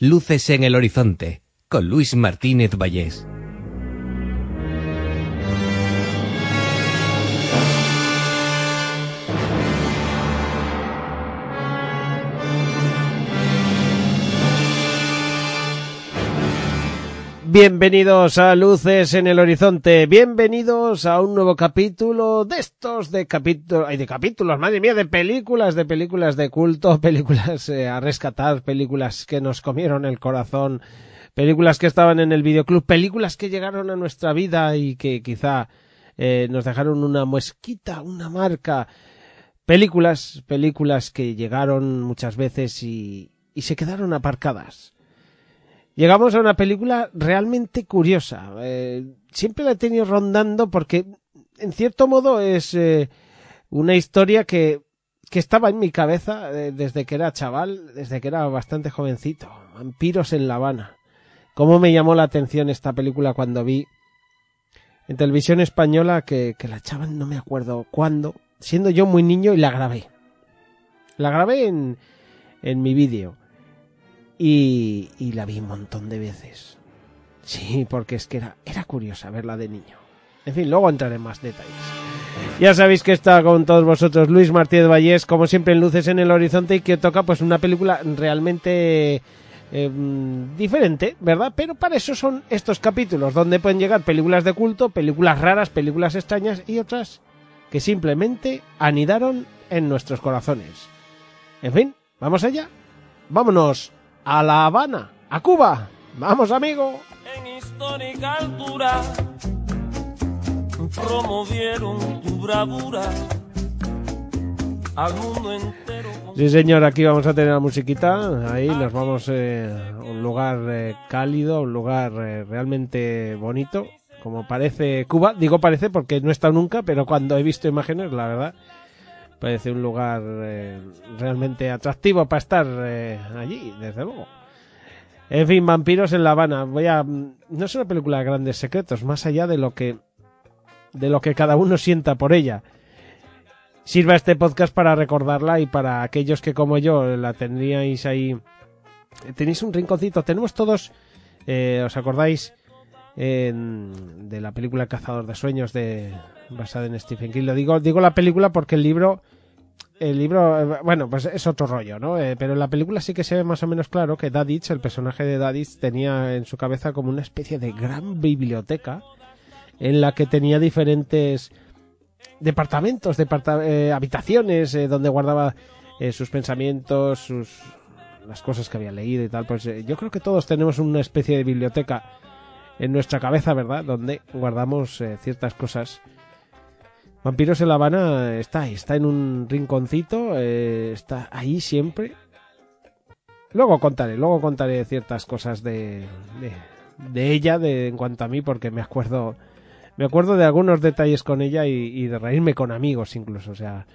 Luces en el horizonte, con Luis Martínez Vallés. Bienvenidos a Luces en el Horizonte, bienvenidos a un nuevo capítulo de estos de capítulos, de capítulos, madre mía, de películas, de películas de culto, películas eh, a rescatar, películas que nos comieron el corazón, películas que estaban en el videoclub, películas que llegaron a nuestra vida y que quizá eh, nos dejaron una muesquita, una marca, películas, películas que llegaron muchas veces y se quedaron aparcadas llegamos a una película realmente curiosa. Eh, siempre la he tenido rondando porque, en cierto modo, es eh, una historia que, que estaba en mi cabeza eh, desde que era chaval, desde que era bastante jovencito. Vampiros en La Habana. Cómo me llamó la atención esta película cuando vi en televisión española que, que la echaban, no me acuerdo cuándo, siendo yo muy niño y la grabé. La grabé en, en mi vídeo y, la vi un montón de veces. Sí, porque es que era, era curiosa verla de niño. En fin, luego entraré en más detalles. Ya sabéis que está con todos vosotros Luis Martínez Vallés, como siempre en Luces en el Horizonte, y que toca pues una película realmente eh, diferente, ¿verdad? Pero para eso son estos capítulos, donde pueden llegar películas de culto, películas raras, películas extrañas y otras que simplemente anidaron en nuestros corazones. En fin, vamos allá. Vámonos a La Habana, a Cuba. Vamos, amigo. En histórica altura promovieron tu bravura al mundo entero. Sí, señor, aquí vamos a tener la musiquita. Ahí nos vamos eh, a un lugar eh, cálido, un lugar eh, realmente bonito. Como parece Cuba, digo parece porque no he estado nunca, pero cuando he visto imágenes, la verdad, parece un lugar eh, realmente atractivo para estar eh, allí, desde luego. En fin, Vampiros en La Habana. Voy a no es una película de grandes secretos, más allá de lo que de lo que cada uno sienta por ella. Sirva este podcast para recordarla y para aquellos que como yo la tendríais ahí tenéis un rinconcito. Tenemos todos eh, ¿os acordáis en- de la película Cazador de Sueños de basada en Stephen King? Lo digo digo la película porque el libro el libro, eh, bueno, pues es otro rollo, ¿no? Eh, pero en la película sí que se ve más o menos claro que Dadich, el personaje de Dadich, tenía en su cabeza como una especie de gran biblioteca en la que tenía diferentes departamentos, departa- eh, habitaciones eh, donde guardaba eh, sus pensamientos, sus las cosas que había leído y tal. Pues eh, yo creo que todos tenemos una especie de biblioteca en nuestra cabeza, ¿verdad? Donde guardamos eh, ciertas cosas. Vampiros en La Habana está ahí, está en un rinconcito, eh, está ahí siempre. Luego contaré, luego contaré ciertas cosas de, de, ella, de, en cuanto a mí, porque me acuerdo, me acuerdo de algunos detalles con ella y, y de reírme con amigos incluso, o sea,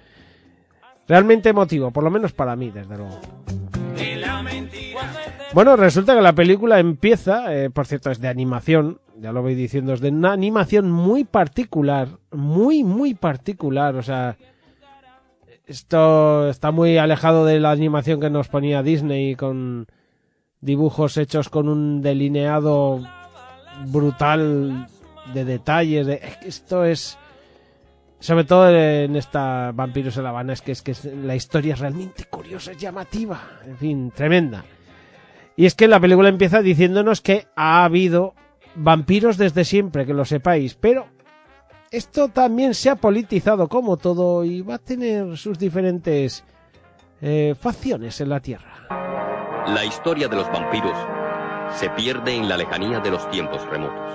realmente emotivo, por lo menos para mí, desde luego. Bueno, resulta que la película empieza, eh, por cierto, es de animación, ya lo voy diciendo, es de una animación muy particular, muy, muy particular, o sea, esto está muy alejado de la animación que nos ponía Disney con dibujos hechos con un delineado brutal de detalles, de, esto es sobre todo en esta Vampiros en La Habana es que es que la historia es realmente curiosa, es llamativa, en fin, tremenda. Y es que la película empieza diciéndonos que ha habido vampiros desde siempre, que lo sepáis, pero esto también se ha politizado como todo y va a tener sus diferentes eh, facciones en la Tierra. La historia de los vampiros se pierde en la lejanía de los tiempos remotos.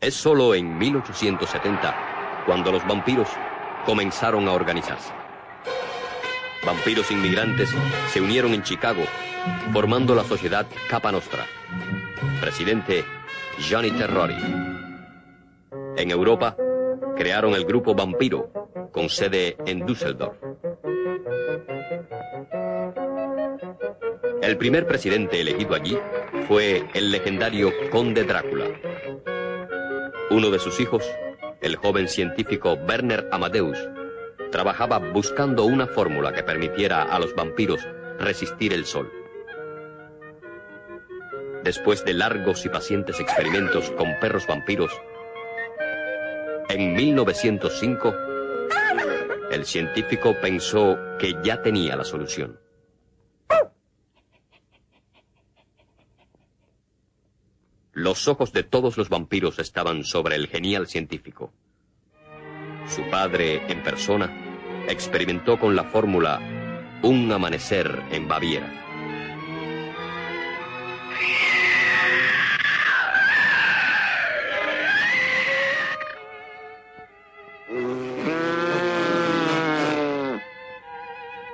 Es solo en 1870 cuando los vampiros comenzaron a organizarse. Vampiros inmigrantes se unieron en Chicago, formando la sociedad Capa Nostra. Presidente Johnny Terrori. En Europa, crearon el grupo Vampiro, con sede en Düsseldorf. El primer presidente elegido allí fue el legendario Conde Drácula. Uno de sus hijos, el joven científico Werner Amadeus, trabajaba buscando una fórmula que permitiera a los vampiros resistir el sol. después de largos y pacientes experimentos con perros vampiros, en 1905, el científico pensó que ya tenía la solución. Los ojos de todos los vampiros estaban sobre el genial científico. Su padre, en persona, experimentó con la fórmula Un amanecer en Baviera.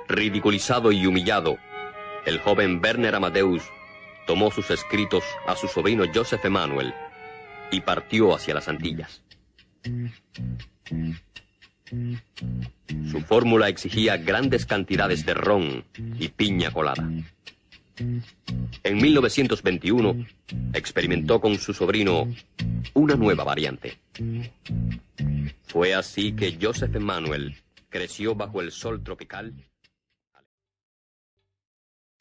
Ridiculizado y humillado, el joven Werner Amadeus tomó sus escritos a su sobrino Joseph Emanuel y partió hacia las Antillas. Su fórmula exigía grandes cantidades de ron y piña colada. En 1921 experimentó con su sobrino una nueva variante. Fue así que Joseph Emanuel creció bajo el sol tropical.